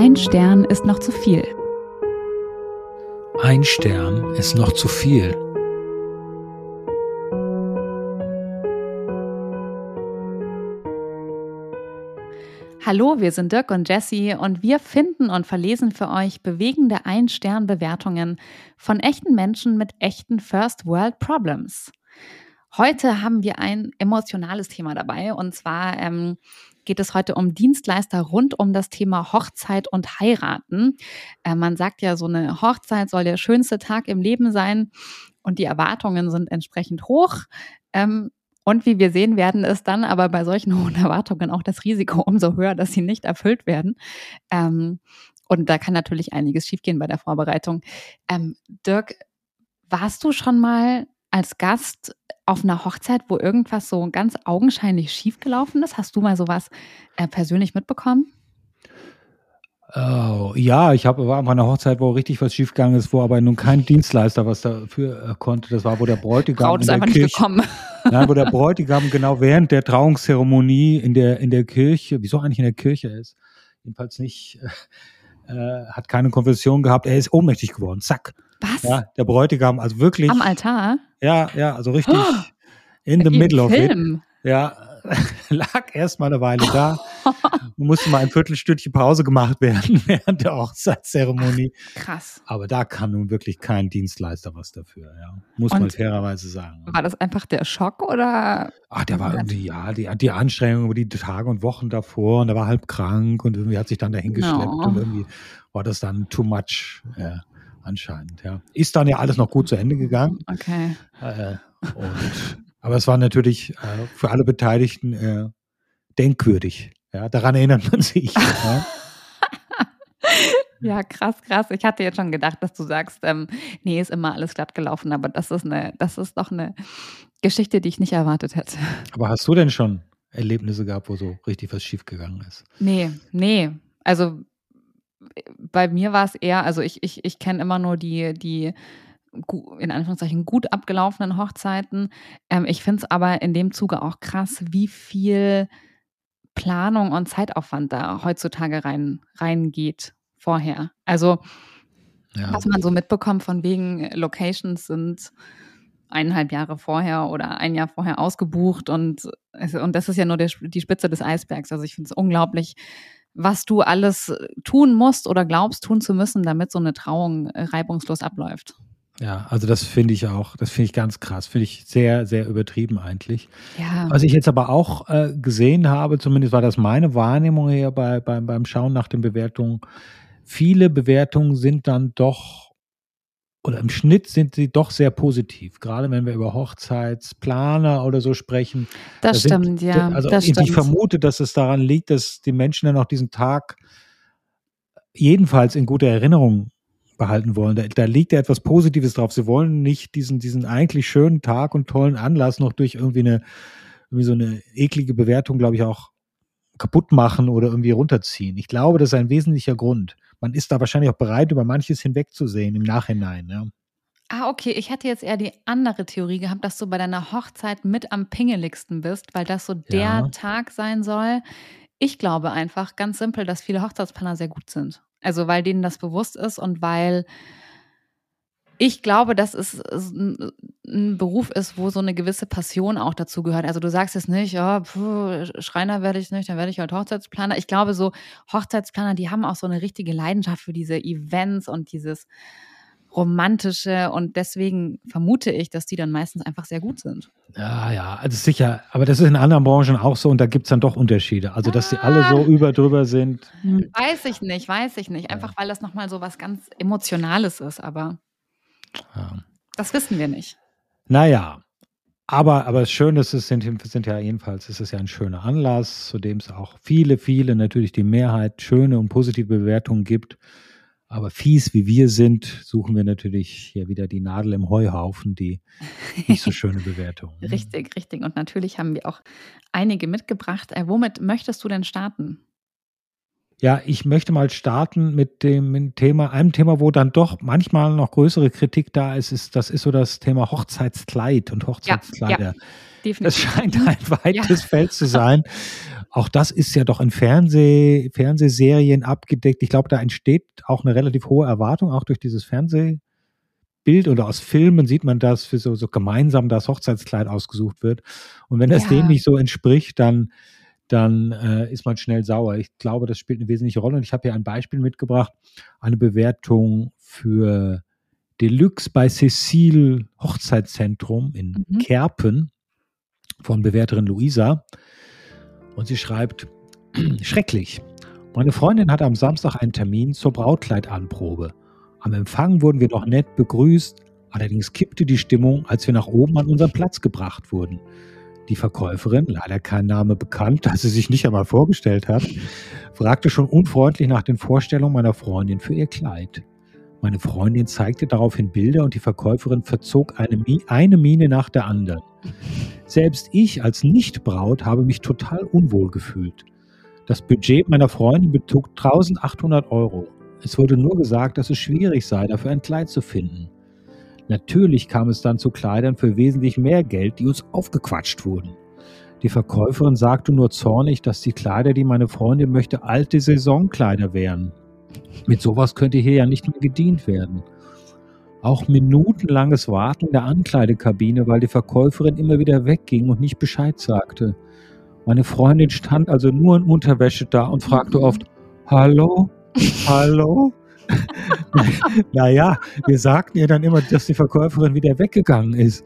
Ein Stern ist noch zu viel. Ein Stern ist noch zu viel. Hallo, wir sind Dirk und Jessie und wir finden und verlesen für euch bewegende Ein-Stern-Bewertungen von echten Menschen mit echten First World Problems. Heute haben wir ein emotionales Thema dabei und zwar ähm, geht es heute um Dienstleister rund um das Thema Hochzeit und Heiraten. Äh, man sagt ja, so eine Hochzeit soll der schönste Tag im Leben sein und die Erwartungen sind entsprechend hoch. Ähm, und wie wir sehen werden, ist dann aber bei solchen hohen Erwartungen auch das Risiko umso höher, dass sie nicht erfüllt werden. Ähm, und da kann natürlich einiges schiefgehen bei der Vorbereitung. Ähm, Dirk, warst du schon mal als Gast auf einer Hochzeit, wo irgendwas so ganz augenscheinlich schiefgelaufen ist? Hast du mal sowas äh, persönlich mitbekommen? Oh, ja, ich habe war bei einer Hochzeit, wo richtig was schiefgegangen ist, wo aber nun kein Dienstleister was dafür äh, konnte. Das war, wo der Bräutigam Braut ist einfach Kirche, nicht gekommen. Nein, wo der Bräutigam genau während der Trauungszeremonie in der in der Kirche, wieso eigentlich in der Kirche ist, jedenfalls nicht, äh, äh hat keine Konfession gehabt. Er ist ohnmächtig geworden. Zack. Was? Ja, der Bräutigam, also wirklich. Am Altar? Ja, ja, also richtig oh, in the middle of it. Ja, lag erst mal eine Weile da und musste mal ein Viertelstündchen Pause gemacht werden während der Hochzeitszeremonie. Krass. Aber da kann nun wirklich kein Dienstleister was dafür, ja. Muss und man fairerweise sagen. War das einfach der Schock oder? Ach, der war irgendwie, ja, die, die Anstrengung über die Tage und Wochen davor und er war halb krank und irgendwie hat sich dann dahin geschleppt no. und irgendwie war das dann too much. Ja anscheinend, ja. Ist dann ja alles noch gut zu Ende gegangen. Okay. Äh, und, aber es war natürlich äh, für alle Beteiligten äh, denkwürdig. Ja, daran erinnert man sich. ja. Ja, krass, krass. Ich hatte jetzt schon gedacht, dass du sagst, ähm, nee, ist immer alles glatt gelaufen, aber das ist eine, das ist doch eine Geschichte, die ich nicht erwartet hätte. Aber hast du denn schon Erlebnisse gehabt, wo so richtig was schiefgegangen ist? Nee, nee. Also bei mir war es eher, also ich, ich, ich kenne immer nur die, die in Anführungszeichen gut abgelaufenen Hochzeiten. Ähm, ich finde es aber in dem Zuge auch krass, wie viel Planung und Zeitaufwand da heutzutage rein, reingeht vorher. Also, ja. was man so mitbekommt von wegen Locations sind eineinhalb Jahre vorher oder ein Jahr vorher ausgebucht und, und das ist ja nur der, die Spitze des Eisbergs. Also ich finde es unglaublich, was du alles tun musst oder glaubst tun zu müssen, damit so eine Trauung äh, reibungslos abläuft. Ja, also das finde ich auch, das finde ich ganz krass, finde ich sehr, sehr übertrieben eigentlich. Ja. Was ich jetzt aber auch äh, gesehen habe, zumindest war das meine Wahrnehmung hier bei, bei, beim Schauen nach den Bewertungen, viele Bewertungen sind dann doch oder im Schnitt sind sie doch sehr positiv, gerade wenn wir über Hochzeitsplaner oder so sprechen. Das da stimmt, sind, ja. Also ich stimmt. vermute, dass es daran liegt, dass die Menschen dann auch diesen Tag jedenfalls in guter Erinnerung behalten wollen. Da, da liegt ja etwas Positives drauf. Sie wollen nicht diesen, diesen eigentlich schönen Tag und tollen Anlass noch durch irgendwie eine, irgendwie so eine eklige Bewertung, glaube ich, auch kaputt machen oder irgendwie runterziehen. Ich glaube, das ist ein wesentlicher Grund man ist da wahrscheinlich auch bereit, über manches hinwegzusehen im Nachhinein. Ja. Ah, okay. Ich hätte jetzt eher die andere Theorie gehabt, dass du bei deiner Hochzeit mit am pingeligsten bist, weil das so der ja. Tag sein soll. Ich glaube einfach ganz simpel, dass viele Hochzeitsplaner sehr gut sind. Also weil denen das bewusst ist und weil ich glaube, dass es ein Beruf ist, wo so eine gewisse Passion auch dazu gehört. Also du sagst jetzt nicht, oh, puh, Schreiner werde ich nicht, dann werde ich halt Hochzeitsplaner. Ich glaube, so Hochzeitsplaner, die haben auch so eine richtige Leidenschaft für diese Events und dieses romantische und deswegen vermute ich, dass die dann meistens einfach sehr gut sind. Ja, ja, also sicher, aber das ist in anderen Branchen auch so und da gibt es dann doch Unterschiede. Also, dass die alle so ah. über drüber sind. Weiß ich nicht, weiß ich nicht. Einfach weil das nochmal so was ganz Emotionales ist, aber. Ja. Das wissen wir nicht. Naja, aber, aber schön ist es, sind, sind ja jedenfalls, ist es ja ein schöner Anlass, zu dem es auch viele, viele, natürlich die Mehrheit, schöne und positive Bewertungen gibt. Aber fies wie wir sind, suchen wir natürlich hier wieder die Nadel im Heuhaufen, die nicht so schöne Bewertungen. richtig, richtig. Und natürlich haben wir auch einige mitgebracht. Äh, womit möchtest du denn starten? Ja, ich möchte mal starten mit dem Thema, einem Thema, wo dann doch manchmal noch größere Kritik da ist, ist das ist so das Thema Hochzeitskleid und Hochzeitskleider. Ja, ja, das scheint ein weites ja. Feld zu sein. Auch das ist ja doch in Fernseh, Fernsehserien abgedeckt. Ich glaube, da entsteht auch eine relativ hohe Erwartung, auch durch dieses Fernsehbild oder aus Filmen sieht man das, für so, so gemeinsam das Hochzeitskleid ausgesucht wird. Und wenn das Ja. dem nicht so entspricht, dann, dann äh, ist man schnell sauer. Ich glaube, das spielt eine wesentliche Rolle. Und ich habe hier ein Beispiel mitgebracht, eine Bewertung für Deluxe bei Cecil Hochzeitszentrum in Mhm. Kerpen von Bewerterin Luisa. Und sie schreibt, schrecklich. Meine Freundin hatte am Samstag einen Termin zur Brautkleidanprobe. Am Empfang wurden wir noch nett begrüßt, allerdings kippte die Stimmung, als wir nach oben an unseren Platz gebracht wurden. Die Verkäuferin, leider kein Name bekannt, da sie sich nicht einmal vorgestellt hat, fragte schon unfreundlich nach den Vorstellungen meiner Freundin für ihr Kleid. Meine Freundin zeigte daraufhin Bilder und die Verkäuferin verzog eine, eine Miene nach der anderen. Selbst ich als Nichtbraut habe mich total unwohl gefühlt. Das Budget meiner Freundin betrug 1800 Euro. Es wurde nur gesagt, dass es schwierig sei, dafür ein Kleid zu finden. Natürlich kam es dann zu Kleidern für wesentlich mehr Geld, die uns aufgequatscht wurden. Die Verkäuferin sagte nur zornig, dass die Kleider, die meine Freundin möchte, alte Saisonkleider wären. Mit sowas könnte hier ja nicht mehr gedient werden. Auch minutenlanges Warten in der Ankleidekabine, weil die Verkäuferin immer wieder wegging und nicht Bescheid sagte. Meine Freundin stand also nur in Unterwäsche da und fragte oft, Hallo? Hallo? naja, wir sagten ihr dann immer, dass die Verkäuferin wieder weggegangen ist.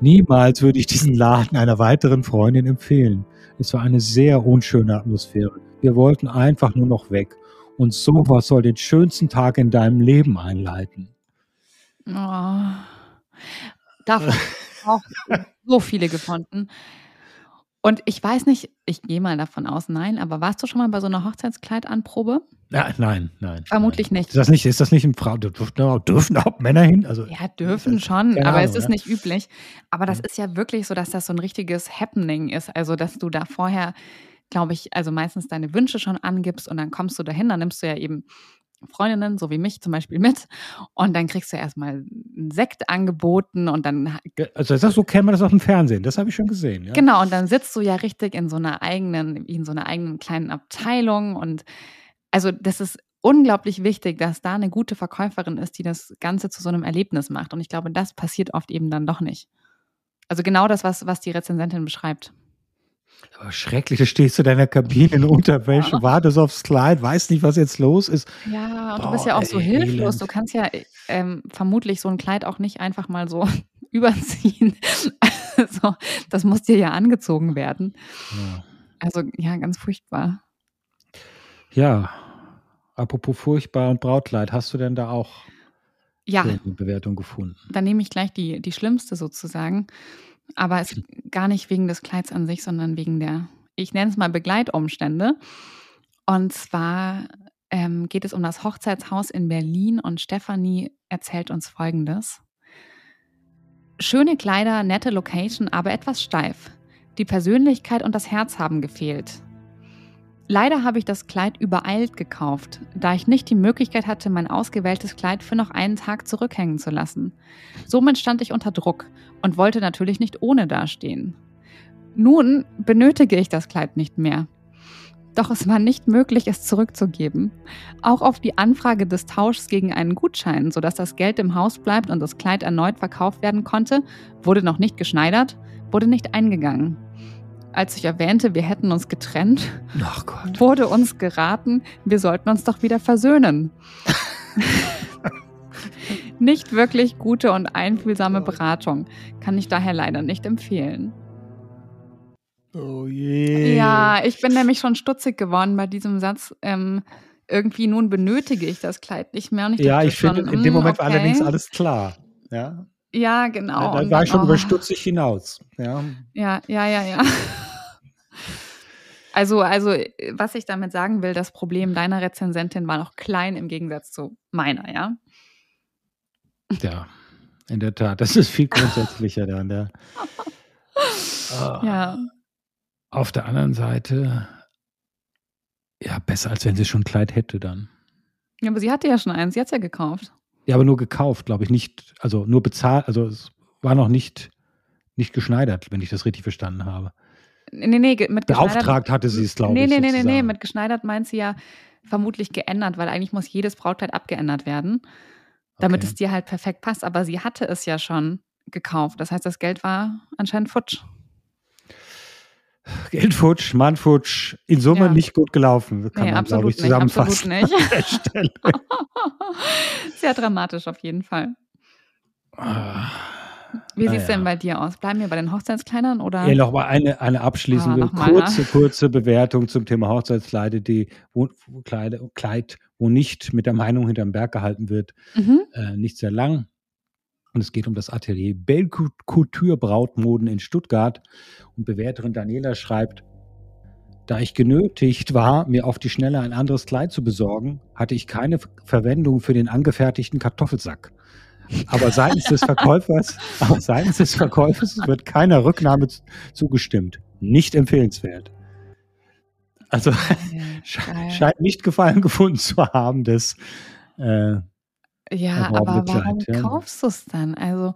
Niemals würde ich diesen Laden einer weiteren Freundin empfehlen. Es war eine sehr unschöne Atmosphäre. Wir wollten einfach nur noch weg. Und sowas soll den schönsten Tag in deinem Leben einleiten. Oh. Davon auch so viele gefunden. Und ich weiß nicht, ich gehe mal davon aus, nein, aber warst du schon mal bei so einer Hochzeitskleidanprobe? Ja, nein, nein. Vermutlich nein. nicht. Ist das nicht, ist das nicht ein Frau, dürfen, auch- dürfen auch Männer hin? Also, Ja, dürfen schon, aber es Ahnung, ist ja. nicht üblich. Aber das ist ja wirklich so, dass das so ein richtiges Happening ist. Also, dass du da vorher, glaube ich, also meistens deine Wünsche schon angibst und dann kommst du dahin, dann nimmst du ja eben Freundinnen, so wie mich zum Beispiel, mit. Und dann kriegst du erstmal einen Sekt angeboten und dann also das, so kennt man das auf dem Fernsehen. Das habe ich schon gesehen. Ja? Genau, und dann sitzt du ja richtig in so einer eigenen, in so einer eigenen kleinen Abteilung. Und also das ist unglaublich wichtig, dass da eine gute Verkäuferin ist, die das Ganze zu so einem Erlebnis macht. Und ich glaube, das passiert oft eben dann doch nicht. Also genau das, was, was die Rezensentin beschreibt. Aber schrecklich, du stehst in deiner Kabine in Unterwäsche, wartest aufs Kleid, weißt nicht, was jetzt los ist. Ja, und du Boah, bist ja auch so ey, hilflos. elend. Du kannst ja ähm, vermutlich so ein Kleid auch nicht einfach mal so überziehen. Also, das muss dir ja angezogen werden. Ja. Also, ja, ganz furchtbar. ja, apropos furchtbar und Brautkleid, hast du denn da auch Ja. eine Bewertung gefunden? dann nehme ich gleich die, die schlimmste sozusagen. Aber es gar nicht wegen des Kleids an sich, sondern wegen der, ich nenne es mal Begleitumstände. Und zwar ähm, geht es um das Hochzeitshaus in Berlin und Stefanie erzählt uns Folgendes. Schöne Kleider, nette Location, aber etwas steif. Die Persönlichkeit und das Herz haben gefehlt. Leider habe ich das Kleid übereilt gekauft, da ich nicht die Möglichkeit hatte, mein ausgewähltes Kleid für noch einen Tag zurückhängen zu lassen. Somit stand ich unter Druck und wollte natürlich nicht ohne dastehen. Nun benötige ich das Kleid nicht mehr. Doch es war nicht möglich, es zurückzugeben. Auch auf die Anfrage des Tauschs gegen einen Gutschein, sodass das Geld im Haus bleibt und das Kleid erneut verkauft werden konnte, wurde noch nicht geschneidert, wurde nicht eingegangen. Als ich erwähnte, wir hätten uns getrennt, Gott. wurde uns geraten, wir sollten uns doch wieder versöhnen. nicht wirklich gute und einfühlsame Beratung. Kann ich daher leider nicht empfehlen. Oh je. Ja, ich bin nämlich schon stutzig geworden bei diesem Satz. Ähm, irgendwie nun benötige ich das Kleid nicht mehr. Und ich Ja, ich finde, in dem mm, Moment war okay. allerdings alles klar. Ja, Ja, genau. da Und war ich schon über oh. stutzig hinaus. Ja. Ja, ja, ja, ja. Also, also, was ich damit sagen will, das Problem deiner Rezensentin war noch klein im Gegensatz zu meiner, ja? ja, in der Tat. Das ist viel grundsätzlicher dann. Ja. Ah. Ja. Auf der anderen Seite, ja, besser als wenn sie schon ein Kleid hätte dann. Ja, aber sie hatte ja schon eins, sie hat es ja gekauft. Ja, aber nur gekauft, glaube ich, nicht, also nur bezahlt, also es war noch nicht, nicht geschneidert, wenn ich das richtig verstanden habe. Nee, nee, mit Beauftragt hatte sie es, glaube nee, ich. nee, nee, nee, nee, mit geschneidert meint sie ja vermutlich geändert, weil eigentlich muss jedes Brautkleid abgeändert werden, damit Okay. es dir halt perfekt passt. Aber sie hatte es ja schon gekauft. Das heißt, das Geld war anscheinend futsch. Geldfutsch, Mannfutsch, in Summe Ja. nicht gut gelaufen, kann nee, man, glaube absolut ich, nicht, absolut zusammenfassen. nicht. der Stelle. Sehr dramatisch auf jeden Fall. Ah. Wie sieht es denn ja. bei dir aus? Bleiben wir bei den Hochzeitskleidern oder? Ja, noch mal eine, eine abschließende, Ah, mal, kurze, kurze Bewertung zum Thema Hochzeitskleider, die wo, Kleid, Kleid, wo nicht mit der Meinung hinterm Berg gehalten wird, Mhm. äh, nicht sehr lang. Und es geht um das Atelier Belle Couture Brautmoden in Stuttgart. Und Bewerterin Daniela schreibt, da ich genötigt war, mir auf die Schnelle ein anderes Kleid zu besorgen, hatte ich keine Ver- Verwendung für den angefertigten Kartoffelsack. Aber seitens des Verkäufers, aber seitens des Verkäufers wird keiner Rücknahme zugestimmt. Nicht empfehlenswert. Also Geil. scheint nicht Gefallen gefunden zu haben, das äh, Ja, aber warum Kleid, ja. kaufst du es dann? Also,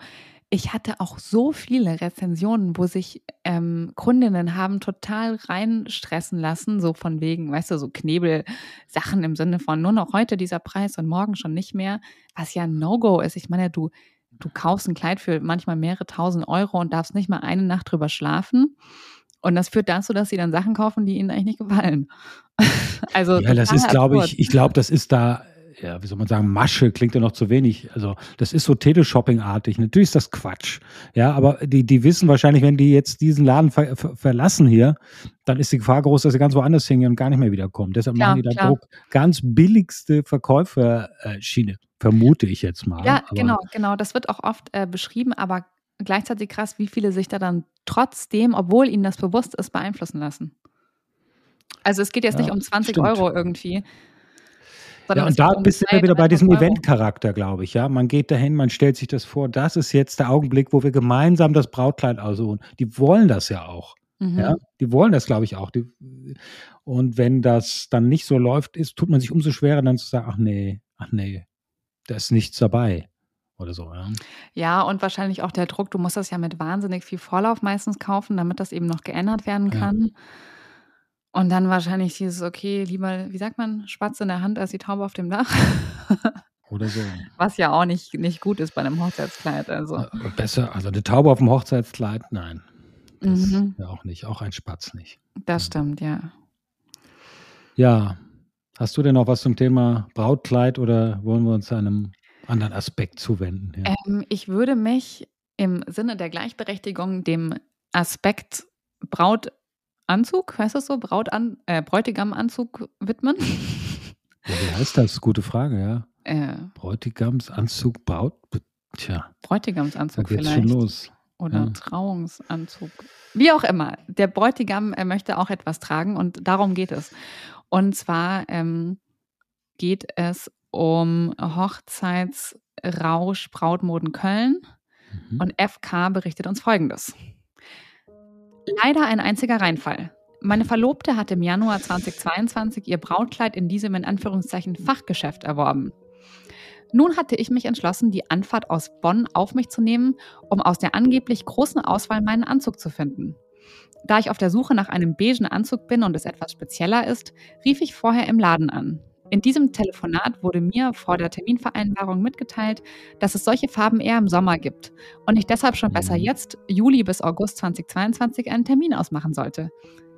ich hatte auch so viele Rezensionen, wo sich ähm, Kundinnen haben total reinstressen lassen, so von wegen, weißt du, so Knebelsachen im Sinne von nur noch heute dieser Preis und morgen schon nicht mehr, was ja ein No-Go ist. Ich meine, du, du kaufst ein Kleid für manchmal mehrere tausend Euro und darfst nicht mal eine Nacht drüber schlafen. Und das führt dazu, dass sie dann Sachen kaufen, die ihnen eigentlich nicht gefallen. also Ja, das ist, glaube ich, ich glaube, das ist da, ja, wie soll man sagen, Masche klingt ja noch zu wenig. Also, das ist so Teleshopping-artig. Natürlich ist das Quatsch. Ja, aber die, die wissen wahrscheinlich, wenn die jetzt diesen Laden ver ver verlassen hier, dann ist die Gefahr groß, dass sie ganz woanders hingehen und gar nicht mehr wiederkommen. Deshalb Klar, machen die da klar. Druck. Ganz billigste Verkäuferschiene, vermute ich jetzt mal. Ja, aber, genau, genau. Das wird auch oft äh, beschrieben, aber gleichzeitig krass, wie viele sich da dann trotzdem, obwohl ihnen das bewusst ist, beeinflussen lassen. Also es geht jetzt Ja, nicht um 20 stimmt. Euro irgendwie. Ja, und da bist du wieder bei diesem 300 Euro. Eventcharakter, glaube ich. Ja, man geht dahin, man stellt sich das vor. Das ist jetzt der Augenblick, wo wir gemeinsam das Brautkleid aussuchen. Die wollen das ja auch. Mhm. Ja, die wollen das, glaube ich, auch. Die, und wenn das dann nicht so läuft, ist, tut man sich umso schwerer, dann zu sagen, ach nee, ach nee, da ist nichts dabei. Oder so, ja. Ja, und wahrscheinlich auch der Druck, du musst das ja mit wahnsinnig viel Vorlauf meistens kaufen, damit das eben noch geändert werden Ja. Und dann wahrscheinlich dieses, okay, lieber, wie sagt man, Spatz in der Hand als die Taube auf dem Dach. Oder so. Was ja auch nicht, nicht gut ist bei einem Hochzeitskleid. Also. Äh, Besser, also eine Taube auf dem Hochzeitskleid, nein. Das Mhm. ja auch nicht, auch ein Spatz nicht. Das stimmt, ja. Ja, hast du denn noch was zum Thema Brautkleid oder wollen wir uns einem anderen Aspekt zuwenden? Ja. Ähm, ich würde mich im Sinne der Gleichberechtigung dem Aspekt Brautanzug, heißt das so, Brautan äh, Bräutigamanzug widmen. Ja, wie heißt das? Gute Frage, ja. äh, Bräutigamsanzug, Braut, Tja, Bräutigamsanzug vielleicht. schon los. Oder Ja. Trauungsanzug. Wie auch immer. Der Bräutigam äh, möchte auch etwas tragen und darum geht es. Und zwar ähm, geht es um Hochzeitsrausch Brautmoden Köln. Mhm. Und FK berichtet uns Folgendes. Leider ein einziger Reinfall. Meine Verlobte hat im Januar 2022 ihr Brautkleid in diesem in Anführungszeichen Fachgeschäft erworben. Nun hatte ich mich entschlossen, die Anfahrt aus Bonn auf mich zu nehmen, um aus der angeblich großen Auswahl meinen Anzug zu finden. Da ich auf der Suche nach einem beigen Anzug bin und es etwas spezieller ist, rief ich vorher im Laden an. In diesem Telefonat wurde mir vor der Terminvereinbarung mitgeteilt, dass es solche Farben eher im Sommer gibt und ich deshalb schon besser Mhm. jetzt, Juli bis August 2022, einen Termin ausmachen sollte.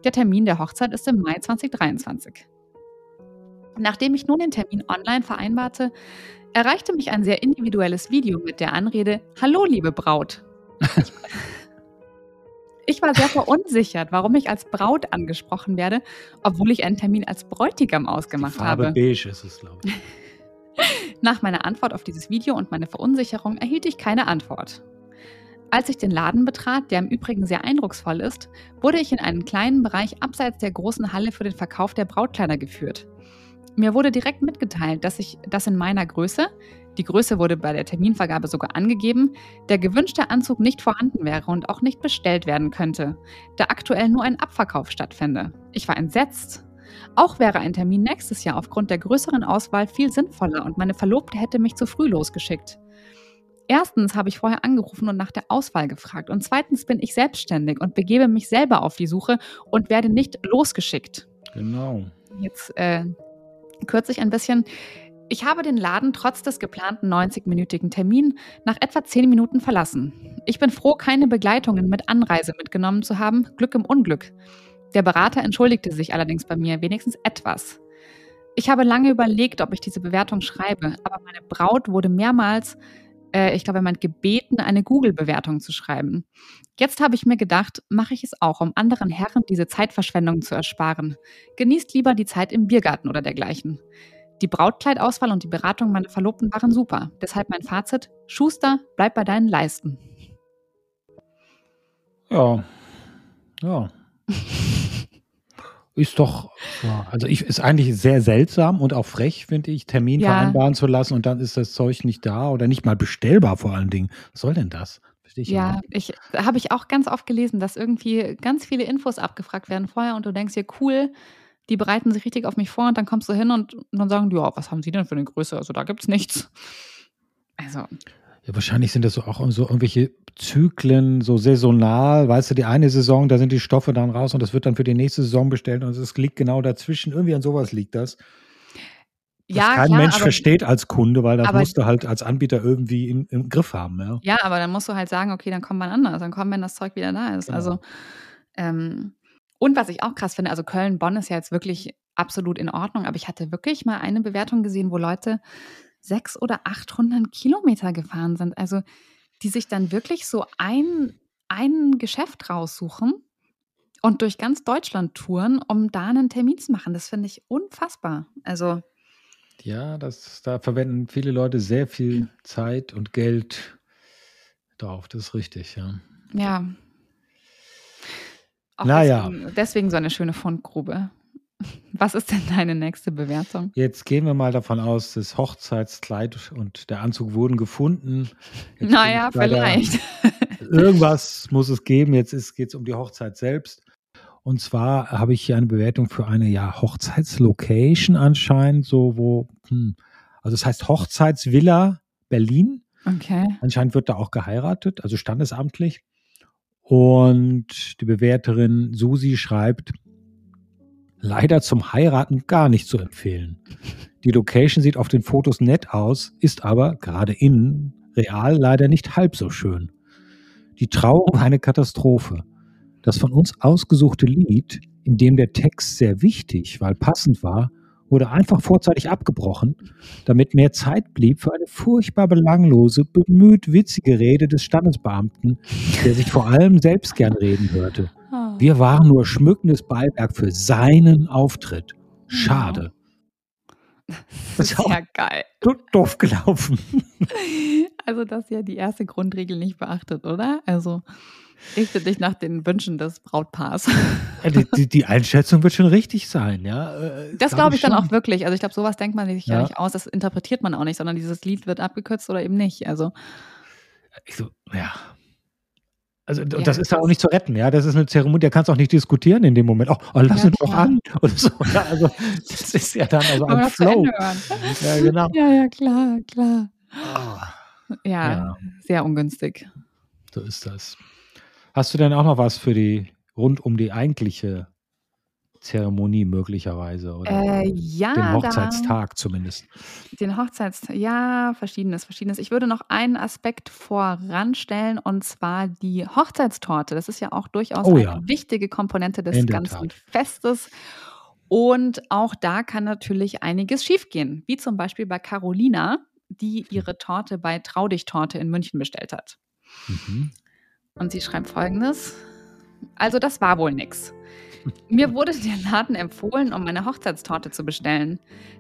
Der Termin der Hochzeit ist im Mai 2023. Nachdem ich nun den Termin online vereinbarte, erreichte mich ein sehr individuelles Video mit der Anrede Hallo, liebe Braut. Ich, war sehr verunsichert, warum ich als Braut angesprochen werde, obwohl ich einen Termin als Bräutigam Die ausgemacht Farbe habe. beige ist es, glaube ich. Nach meiner Antwort auf dieses Video und meine Verunsicherung erhielt ich keine Antwort. Als ich den Laden betrat, der im Übrigen sehr eindrucksvoll ist, wurde ich in einen kleinen Bereich abseits der großen Halle für den Verkauf der Brautkleider geführt. Mir wurde direkt mitgeteilt, dass ich das in meiner Größe, die Größe wurde bei der Terminvergabe sogar angegeben, der gewünschte Anzug nicht vorhanden wäre und auch nicht bestellt werden könnte, da aktuell nur ein Abverkauf stattfände. Ich war entsetzt. Auch wäre ein Termin nächstes Jahr aufgrund der größeren Auswahl viel sinnvoller und meine Verlobte hätte mich zu früh losgeschickt. Erstens habe ich vorher angerufen und nach der Auswahl gefragt. Und zweitens bin ich selbstständig und begebe mich selber auf die Suche und werde nicht losgeschickt. Genau. Jetzt äh, kürze ich ein bisschen. Ich habe den Laden trotz des geplanten 90-minütigen Termins nach etwa 10 Minuten verlassen. Ich bin froh, keine Begleitungen mit Anreise mitgenommen zu haben. Glück im Unglück. Der Berater entschuldigte sich allerdings bei mir wenigstens etwas. Ich habe lange überlegt, ob ich diese Bewertung schreibe, aber meine Braut wurde mehrmals, äh, ich glaube, jemand gebeten, eine Google-Bewertung zu schreiben. Jetzt habe ich mir gedacht, mache ich es auch, um anderen Herren diese Zeitverschwendung zu ersparen. Genießt lieber die Zeit im Biergarten oder dergleichen. Die Brautkleidauswahl und die Beratung meiner Verlobten waren super. Deshalb mein Fazit: Schuster, bleib bei deinen Leisten. Ja. Ja. ist doch, also ich, ist eigentlich sehr seltsam und auch frech, finde ich, Termin ja. vereinbaren zu lassen und dann ist das Zeug nicht da oder nicht mal bestellbar vor allen Dingen. Was soll denn das? Ich ja, ich habe ich auch ganz oft gelesen, dass irgendwie ganz viele Infos abgefragt werden vorher und du denkst dir, cool, die bereiten sich richtig auf mich vor und dann kommst du hin und, und dann sagen die, ja, was haben sie denn für eine Größe? Also da gibt es nichts. Also. Ja, wahrscheinlich sind das so auch so irgendwelche Zyklen, so saisonal. Weißt du, die eine Saison, da sind die Stoffe dann raus und das wird dann für die nächste Saison bestellt und es liegt genau dazwischen. Irgendwie an sowas liegt das. Ja, kein klar, Mensch aber, versteht als Kunde, weil das musst du halt als Anbieter irgendwie im, im, Griff haben. Ja. ja, aber dann musst du halt sagen, okay, dann kommt man anders, dann kommt, wenn das Zeug wieder da ist. Genau. Also, ähm, und was ich auch krass finde, also Köln-Bonn ist ja jetzt wirklich absolut in Ordnung, aber ich hatte wirklich mal eine Bewertung gesehen, wo Leute sechs oder 800 Kilometer gefahren sind. Also die sich dann wirklich so ein, ein Geschäft raussuchen und durch ganz Deutschland touren, um da einen Termin zu machen. Das finde ich unfassbar. Also ja, das, da verwenden viele Leute sehr viel Zeit und Geld drauf. Das ist richtig, ja. Ja. Auch naja. Deswegen, deswegen so eine schöne Fundgrube. Was ist denn deine nächste Bewertung? Jetzt gehen wir mal davon aus, das Hochzeitskleid und der Anzug wurden gefunden. Jetzt naja, vielleicht. irgendwas muss es geben. Jetzt geht es um die Hochzeit selbst. Und zwar habe ich hier eine Bewertung für eine ja, Hochzeitslocation anscheinend, so wo, hm, also es heißt Hochzeitsvilla Berlin. Okay. Anscheinend wird da auch geheiratet, also standesamtlich. Und die Bewerterin Susi schreibt, leider zum Heiraten gar nicht zu empfehlen. Die Location sieht auf den Fotos nett aus, ist aber gerade innen real leider nicht halb so schön. Die Trauung eine Katastrophe. Das von uns ausgesuchte Lied, in dem der Text sehr wichtig, weil passend war, wurde einfach vorzeitig abgebrochen, damit mehr Zeit blieb für eine furchtbar belanglose, bemüht witzige Rede des Standesbeamten, der sich vor allem selbst gern reden hörte. Ah. Wir waren nur schmückendes Beiwerk für seinen Auftritt. Schade. Das ist ja geil. Doof gelaufen. Also, das ist ja die erste Grundregel nicht beachtet, oder? Also, richte dich nach den Wünschen des Brautpaars. Die, die, die Einschätzung wird schon richtig sein, ja. Äh, das glaube ich, ich dann auch wirklich. Also, ich glaube, sowas denkt man sich ja. ja nicht aus, das interpretiert man auch nicht, sondern dieses Lied wird abgekürzt oder eben nicht. Also. Ich so, ja, also ja, das ist ja auch nicht zu retten, ja. Das ist eine Zeremonie, der kannst auch nicht diskutieren in dem Moment. Oh, oh lass ja, ihn doch an. Oder so. Ja, also das ist ja dann also ein Flow. Ja, genau. Ja, ja, klar, klar. Oh. Ja, ja, sehr ungünstig. So ist das. Hast du denn auch noch was für die rund um die eigentliche Zeremonie möglicherweise oder äh, ja, den Hochzeitstag da, zumindest. Den Hochzeitstag, ja, verschiedenes, verschiedenes. Ich würde noch einen Aspekt voranstellen und zwar die Hochzeitstorte. Das ist ja auch durchaus oh, eine ja. wichtige Komponente des ganzen Festes. Und auch da kann natürlich einiges schiefgehen, wie zum Beispiel bei Carolina, die ihre Torte bei Traudig Torte in München bestellt hat. Mhm. Und sie schreibt folgendes. Also das war wohl nix. Mir wurde der Laden empfohlen, um meine Hochzeitstorte zu bestellen.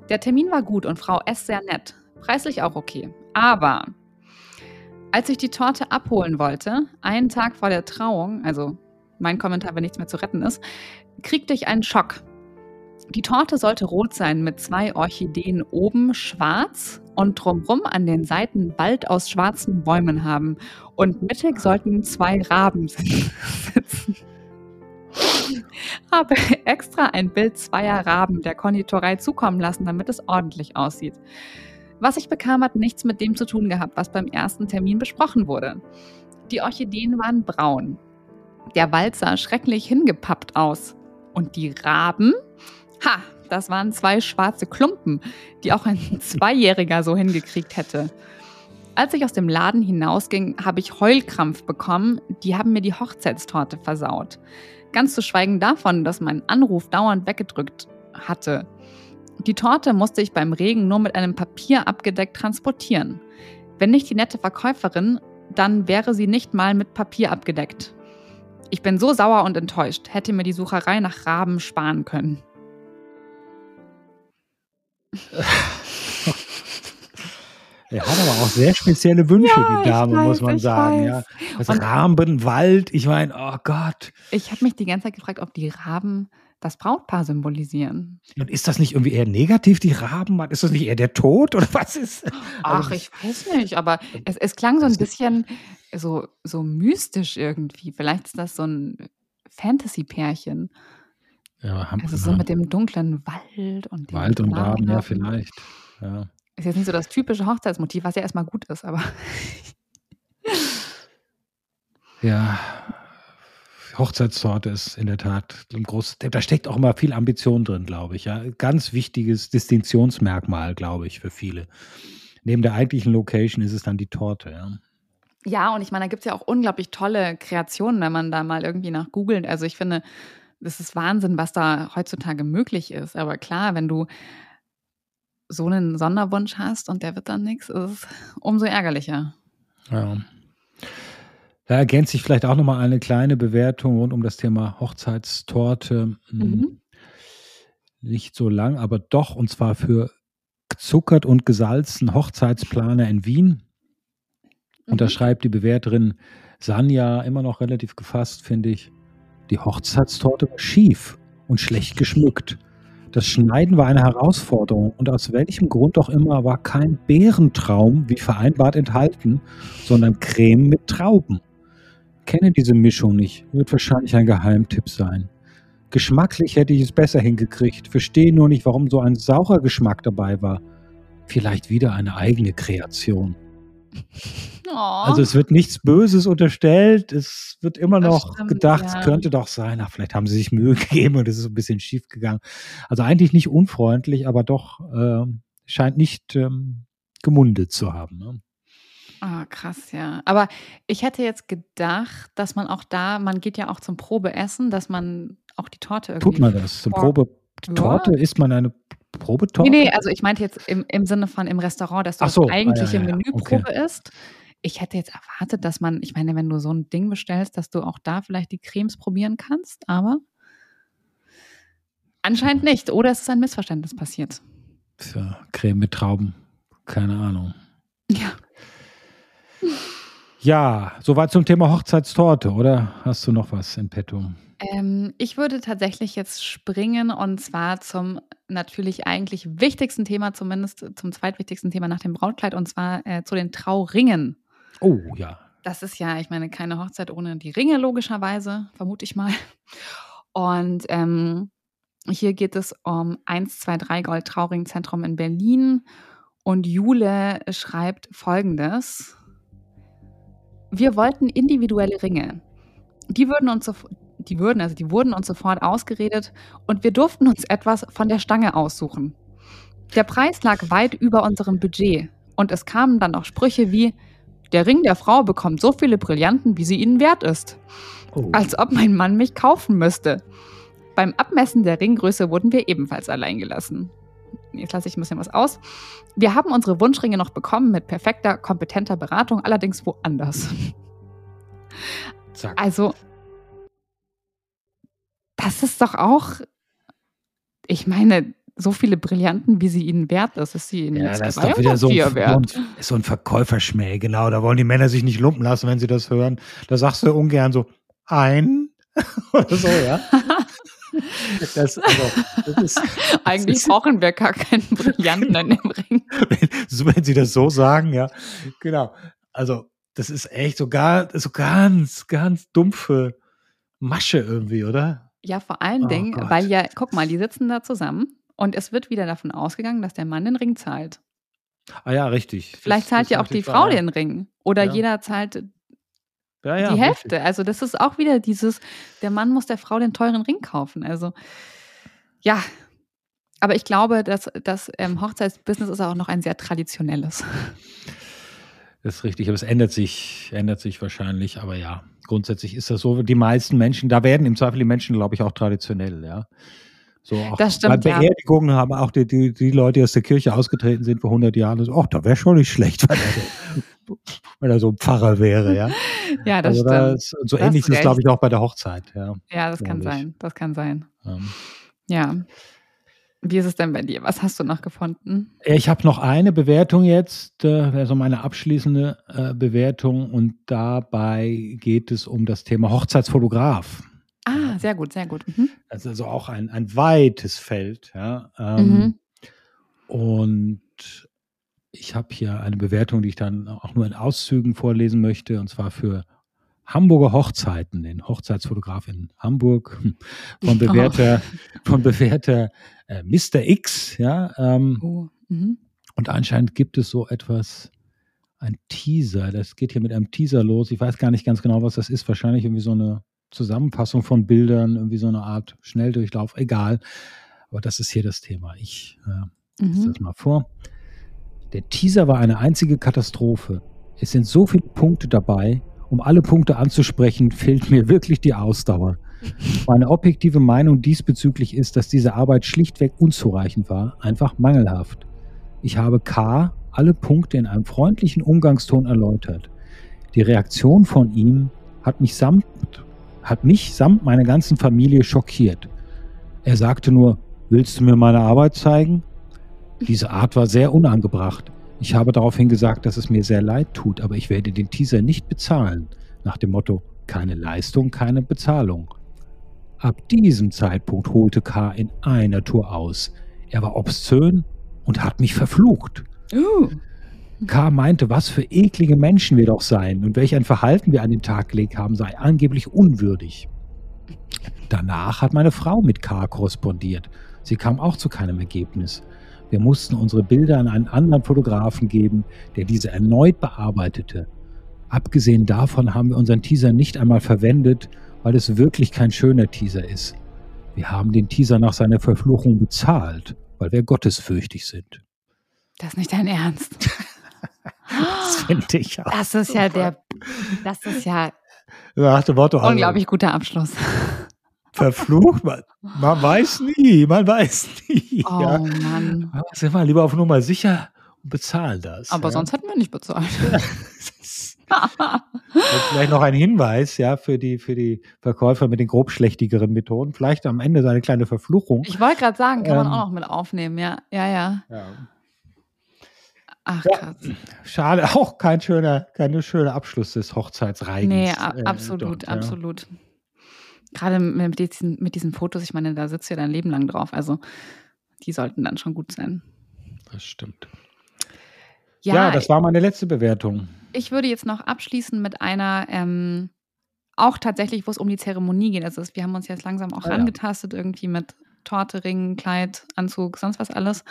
Der Termin war gut und Frau S. sehr nett. Preislich auch okay. Aber als ich die Torte abholen wollte, einen Tag vor der Trauung, also mein Kommentar, wenn nichts mehr zu retten ist, kriegte ich einen Schock. Die Torte sollte rot sein mit zwei Orchideen oben schwarz und drumrum an den Seiten Wald aus schwarzen Bäumen haben. Und mittig sollten zwei Raben sitzen habe extra ein Bild zweier Raben der Konditorei zukommen lassen, damit es ordentlich aussieht. Was ich bekam, hat nichts mit dem zu tun gehabt, was beim ersten Termin besprochen wurde. Die Orchideen waren braun. Der Wald sah schrecklich hingepappt aus. Und die Raben? Ha, das waren zwei schwarze Klumpen, die auch ein Zweijähriger so hingekriegt hätte. Als ich aus dem Laden hinausging, habe ich Heulkrampf bekommen. Die haben mir die Hochzeitstorte versaut. Ganz zu schweigen davon, dass mein Anruf dauernd weggedrückt hatte. Die Torte musste ich beim Regen nur mit einem Papier abgedeckt transportieren. Wenn nicht die nette Verkäuferin, dann wäre sie nicht mal mit Papier abgedeckt. Ich bin so sauer und enttäuscht, hätte mir die Sucherei nach Raben sparen können. Er hat aber auch sehr spezielle Wünsche, ja, die Dame, weiß, muss man sagen. Weiß. Ja. Das Raben, Wald, ich meine, oh Gott. Ich habe mich die ganze Zeit gefragt, ob die Raben das Brautpaar symbolisieren. Und ist das nicht irgendwie eher negativ, die Raben? Ist das nicht eher der Tod oder was ist? Ach, also, ich weiß nicht, aber es, es klang so ein bisschen so, so mystisch irgendwie. Vielleicht ist das so ein Fantasy-Pärchen. Ja, haben, also so mit dem dunklen Wald und Wald und Raben, ja, vielleicht. Ja. Ist jetzt nicht so das typische Hochzeitsmotiv, was ja erstmal gut ist, aber. ja. Hochzeitstorte ist in der Tat ein großes, da steckt auch immer viel Ambition drin, glaube ich. Ja, ganz wichtiges Distinktionsmerkmal, glaube ich, für viele. Neben der eigentlichen Location ist es dann die Torte. Ja, ja und ich meine, da gibt es ja auch unglaublich tolle Kreationen, wenn man da mal irgendwie nach googelt. Also ich finde, das ist Wahnsinn, was da heutzutage möglich ist. Aber klar, wenn du so einen Sonderwunsch hast und der wird dann nichts, ist es umso ärgerlicher. Ja. Da ergänzt sich vielleicht auch nochmal eine kleine Bewertung rund um das Thema Hochzeitstorte. Hm. Mhm. Nicht so lang, aber doch, und zwar für gezuckert und gesalzen Hochzeitsplaner in Wien. Mhm. Und da schreibt die Bewerterin Sanja immer noch relativ gefasst, finde ich. Die Hochzeitstorte war schief und schlecht geschmückt. Das Schneiden war eine Herausforderung und aus welchem Grund auch immer war kein Bärentraum wie vereinbart enthalten, sondern Creme mit Trauben. Kenne diese Mischung nicht, wird wahrscheinlich ein Geheimtipp sein. Geschmacklich hätte ich es besser hingekriegt, verstehe nur nicht, warum so ein saurer Geschmack dabei war. Vielleicht wieder eine eigene Kreation. Oh. Also es wird nichts Böses unterstellt, es wird immer noch stimmt, gedacht, ja. es könnte doch sein, ach, vielleicht haben sie sich Mühe gegeben und es ist ein bisschen schief gegangen. Also eigentlich nicht unfreundlich, aber doch äh, scheint nicht ähm, gemundet zu haben. Ne? Ah, krass, ja. Aber ich hätte jetzt gedacht, dass man auch da, man geht ja auch zum Probeessen, dass man auch die Torte irgendwie. Tut man das? Zum Probe Torte ja. isst man eine Probetorte? Nee, nee, also ich meinte jetzt im, im Sinne von im Restaurant, dass du so, das eigentliche ah, ja, ja, Menüprobe okay. isst. Ich hätte jetzt erwartet, dass man, ich meine, wenn du so ein Ding bestellst, dass du auch da vielleicht die Cremes probieren kannst, aber anscheinend nicht. Oder es ist ein Missverständnis passiert. Tja, Creme mit Trauben. Keine Ahnung. Ja. Soweit zum Thema Hochzeitstorte, oder hast du noch was in petto? Ähm, ich würde tatsächlich jetzt springen und zwar zum natürlich eigentlich wichtigsten Thema, zumindest zum zweitwichtigsten Thema nach dem Brautkleid und zwar äh, zu den Trauringen. Oh ja. Das ist ja, ich meine, keine Hochzeit ohne die Ringe, logischerweise, vermute ich mal. Und ähm, hier geht es um 123 Gold Trauringzentrum in Berlin. Und Jule schreibt folgendes. Wir wollten individuelle Ringe. Die würden uns, so, die würden, also die wurden uns sofort ausgeredet und wir durften uns etwas von der Stange aussuchen. Der Preis lag weit über unserem Budget und es kamen dann auch Sprüche wie, der Ring der Frau bekommt so viele Brillanten, wie sie ihnen wert ist. Oh. Als ob mein Mann mich kaufen müsste. Beim Abmessen der Ringgröße wurden wir ebenfalls allein gelassen. Jetzt lasse ich ein bisschen was aus. Wir haben unsere Wunschringe noch bekommen mit perfekter, kompetenter Beratung, allerdings woanders. Zack. Also, das ist doch auch, ich meine, so viele Brillanten, wie sie ihnen wert ist, ist sie ihnen ja, jetzt das ist doch wieder so ein, wert. so ein Verkäuferschmäh, genau. Da wollen die Männer sich nicht lumpen lassen, wenn sie das hören. Da sagst du ungern so, ein oder so, ja. Das, also, das ist, Eigentlich ist, brauchen wir gar keinen Brillanten in dem Ring. Wenn, wenn Sie das so sagen, ja. Genau. Also, das ist echt so, gar, so ganz, ganz dumpfe Masche irgendwie, oder? Ja, vor allen oh Dingen, Gott. weil ja, guck mal, die sitzen da zusammen und es wird wieder davon ausgegangen, dass der Mann den Ring zahlt. Ah ja, richtig. Vielleicht Das- zahlt das ja auch die Frau den Ring. Oder Ja. jeder zahlt Ja, ja, die richtig. Hälfte. Also das ist auch wieder dieses, der Mann muss der Frau den teuren Ring kaufen. Also ja, aber ich glaube, dass das ähm, Hochzeitsbusiness ist auch noch ein sehr traditionelles. Das ist richtig, aber es ändert sich, ändert sich wahrscheinlich, aber ja, grundsätzlich ist das so. Die meisten Menschen, da werden im Zweifel die Menschen, glaube ich, auch traditionell, ja. So Das stimmt, bei ja. Beerdigungen haben auch die, die, die Leute, die aus der Kirche ausgetreten sind vor 100 Jahren, so, ach, da wäre schon nicht schlecht, wenn er, so, wenn er so ein Pfarrer wäre, ja. Ja, das also stimmt. das, so Da hast ähnlich ist es, glaube ich, auch bei der Hochzeit, ja. Ja, das kann ich. sein. Das kann sein. Ähm, Ja. Wie ist es denn bei dir? Was hast du noch gefunden? Ich habe noch eine Bewertung jetzt, äh, wäre so meine abschließende äh, Bewertung und dabei geht es um das Thema Hochzeitsfotograf. Ah, sehr gut, sehr gut. Mhm. Also auch ein, ein weites Feld. Ja, ähm, Mhm. Und ich habe hier eine Bewertung, die ich dann auch nur in Auszügen vorlesen möchte, und zwar für Hamburger Hochzeiten, den Hochzeitsfotograf in Hamburg, hm, von bewährter, von bewährter äh, Mr. X, ja, ähm, Oh. Mhm. und anscheinend gibt es so etwas, ein Teaser. Das geht hier mit einem Teaser los. Ich weiß gar nicht ganz genau, was das ist. Wahrscheinlich irgendwie so eine Zusammenfassung von Bildern, irgendwie so eine Art Schnelldurchlauf. Egal. Aber das ist hier das Thema. Ich äh, lese Mhm. das mal vor. Der Teaser war eine einzige Katastrophe. Es sind so viele Punkte dabei. Um alle Punkte anzusprechen, fehlt mir wirklich die Ausdauer. Meine objektive Meinung diesbezüglich ist, dass diese Arbeit schlichtweg unzureichend war, einfach mangelhaft. Ich habe K alle Punkte in einem freundlichen Umgangston erläutert. Die Reaktion von ihm hat mich samt, hat mich samt meiner ganzen Familie schockiert. Er sagte nur, willst du mir meine Arbeit zeigen? Diese Art war sehr unangebracht. Ich habe daraufhin gesagt, dass es mir sehr leid tut, aber ich werde den Teaser nicht bezahlen. Nach dem Motto, keine Leistung, keine Bezahlung. Ab diesem Zeitpunkt holte K. in einer Tour aus. Er war obszön und hat mich verflucht. Uh. K. meinte, was für eklige Menschen wir doch seien und welch ein Verhalten wir an den Tag gelegt haben, sei angeblich unwürdig. Danach hat meine Frau mit K. korrespondiert. Sie kam auch zu keinem Ergebnis. Wir mussten unsere Bilder an einen anderen Fotografen geben, der diese erneut bearbeitete. Abgesehen davon haben wir unseren Teaser nicht einmal verwendet, weil es wirklich kein schöner Teaser ist. Wir haben den Teaser nach seiner Verfluchung bezahlt, weil wir gottesfürchtig sind. Das ist nicht dein Ernst. Das finde ich auch. Das ist ja der, das ist ja Nach dem Motto, also, unglaublich guter Abschluss. verflucht, man, man weiß nie, man weiß nie. Oh Ja. Mann. Sind wir lieber auf Nummer sicher und bezahlen das. Aber ja. sonst hätten wir nicht bezahlt. Vielleicht noch ein Hinweis, ja, für die, für die Verkäufer mit den grobschlächtigeren Methoden. Vielleicht am Ende so eine kleine Verfluchung. Ich wollte gerade sagen, kann man Ähm. auch noch mit aufnehmen, ja. Ja, ja. Ja. Ach, Ja. krass. Schade, auch kein schöner, kein schöner Abschluss des Hochzeitsreigens. Nee, äh, absolut, dort, ja. absolut. Gerade mit diesen, mit diesen Fotos, ich meine, da sitzt du ja dein Leben lang drauf. Also, die sollten dann schon gut sein. Das stimmt. Ja, Ja, das war meine letzte Bewertung. ich würde jetzt noch abschließen mit einer, ähm, auch tatsächlich, wo es um die Zeremonie geht. Also, wir haben uns jetzt langsam auch Ah, ja. angetastet, irgendwie mit Torte, Ring, Kleid, Anzug, sonst was alles.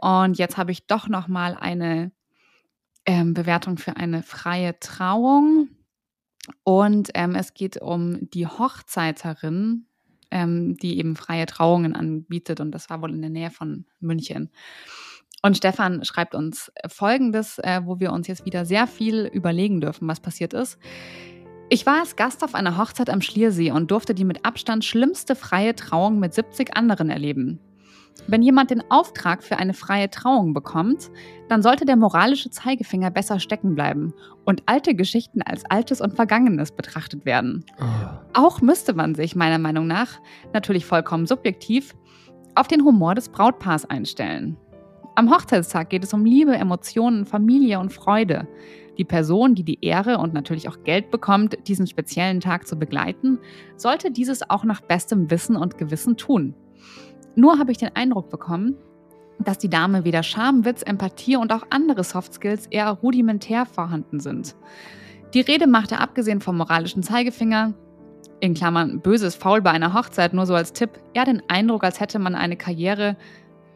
Und jetzt habe ich doch noch mal eine ähm, Bewertung für eine freie Trauung. Und ähm, es geht um die Hochzeiterin, ähm, die eben freie Trauungen anbietet. Und das war wohl in der Nähe von München. Und Stefan schreibt uns Folgendes, äh, wo wir uns jetzt wieder sehr viel überlegen dürfen, was passiert ist. Ich war als Gast auf einer Hochzeit am Schliersee und durfte die mit Abstand schlimmste freie Trauung mit 70 anderen erleben. Wenn jemand den Auftrag für eine freie Trauung bekommt, dann sollte der moralische Zeigefinger besser stecken bleiben und alte Geschichten als Altes und Vergangenes betrachtet werden. Auch müsste man sich meiner Meinung nach, natürlich vollkommen subjektiv, auf den Humor des Brautpaars einstellen. Am Hochzeitstag geht es um Liebe, Emotionen, Familie und Freude. Die Person, die die Ehre und natürlich auch Geld bekommt, diesen speziellen Tag zu begleiten, sollte dieses auch nach bestem Wissen und Gewissen tun. Nur habe ich den Eindruck bekommen, dass die Dame weder Charme, Witz, Empathie und auch andere Soft Skills eher rudimentär vorhanden sind. Die Rede machte abgesehen vom moralischen Zeigefinger, in Klammern böses Faul bei einer Hochzeit, nur so als Tipp, eher den Eindruck, als hätte man eine Karriere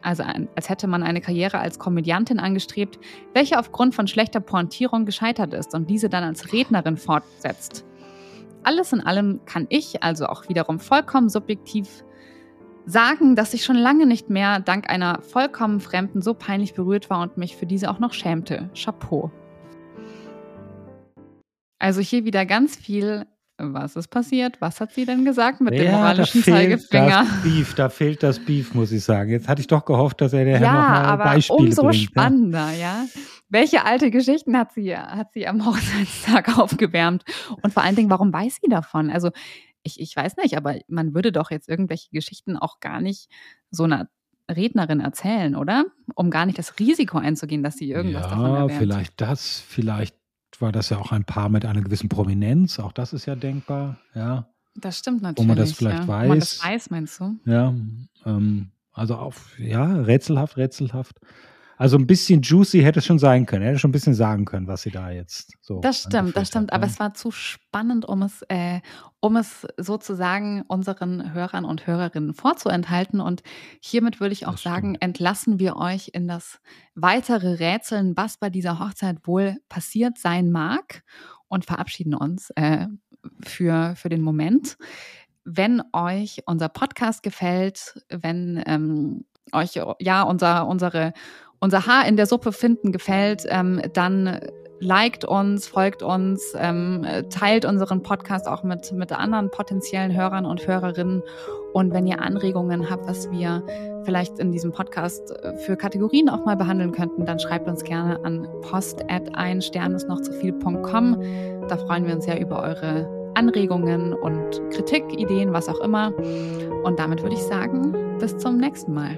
also als hätte man eine Karriere als Komödiantin angestrebt, welche aufgrund von schlechter Pointierung gescheitert ist und diese dann als Rednerin fortsetzt. Alles in allem kann ich, also auch wiederum vollkommen subjektiv, sagen, dass ich schon lange nicht mehr dank einer vollkommen Fremden so peinlich berührt war und mich für diese auch noch schämte. Chapeau. Also hier wieder ganz viel was ist passiert? Was hat sie denn gesagt mit ja, dem moralischen da Zeigefinger? Das Beef, da fehlt das Beef, muss ich sagen. Jetzt hatte ich doch gehofft, dass er der ja, Herr noch mal aber Beispiele umso bringt, spannender, ja. ja. Welche alte Geschichten hat sie, hat sie am Hochzeitstag aufgewärmt? Und vor allen Dingen, warum weiß sie davon? Also ich, ich weiß nicht, aber man würde doch jetzt irgendwelche Geschichten auch gar nicht so einer Rednerin erzählen, oder? Um gar nicht das Risiko einzugehen, dass sie irgendwas ja, davon erwähnt. Ja, vielleicht das, vielleicht war das ja auch ein Paar mit einer gewissen Prominenz. Auch das ist ja denkbar, ja. Das stimmt natürlich. Wo man das vielleicht ja. weiß. Wo man das weiß, meinst du? Ja, ähm, also auf, ja, rätselhaft, rätselhaft. Also ein bisschen juicy hätte es schon sein können. Er hätte schon ein bisschen sagen können, was sie da jetzt so. Das stimmt, das stimmt. Hat, aber ja. es war zu spannend, um es, äh, um es sozusagen unseren Hörern und Hörerinnen vorzuenthalten. Und hiermit würde ich auch sagen, entlassen wir euch in das weitere Rätseln, was bei dieser Hochzeit wohl passiert sein mag und verabschieden uns äh, für, für den Moment. Wenn euch unser Podcast gefällt, wenn ähm, euch ja unser, unsere unser Haar in der Suppe finden gefällt, ähm, dann liked uns, folgt uns, ähm, teilt unseren Podcast auch mit, mit anderen potenziellen Hörern und Hörerinnen. Und wenn ihr Anregungen habt, was wir vielleicht in diesem Podcast äh, für Kategorien auch mal behandeln könnten, dann schreibt uns gerne an post at ein Stern ist noch zu viel.com. Da freuen wir uns ja über eure Anregungen und Kritik, Ideen, was auch immer. Und damit würde ich sagen, bis zum nächsten Mal.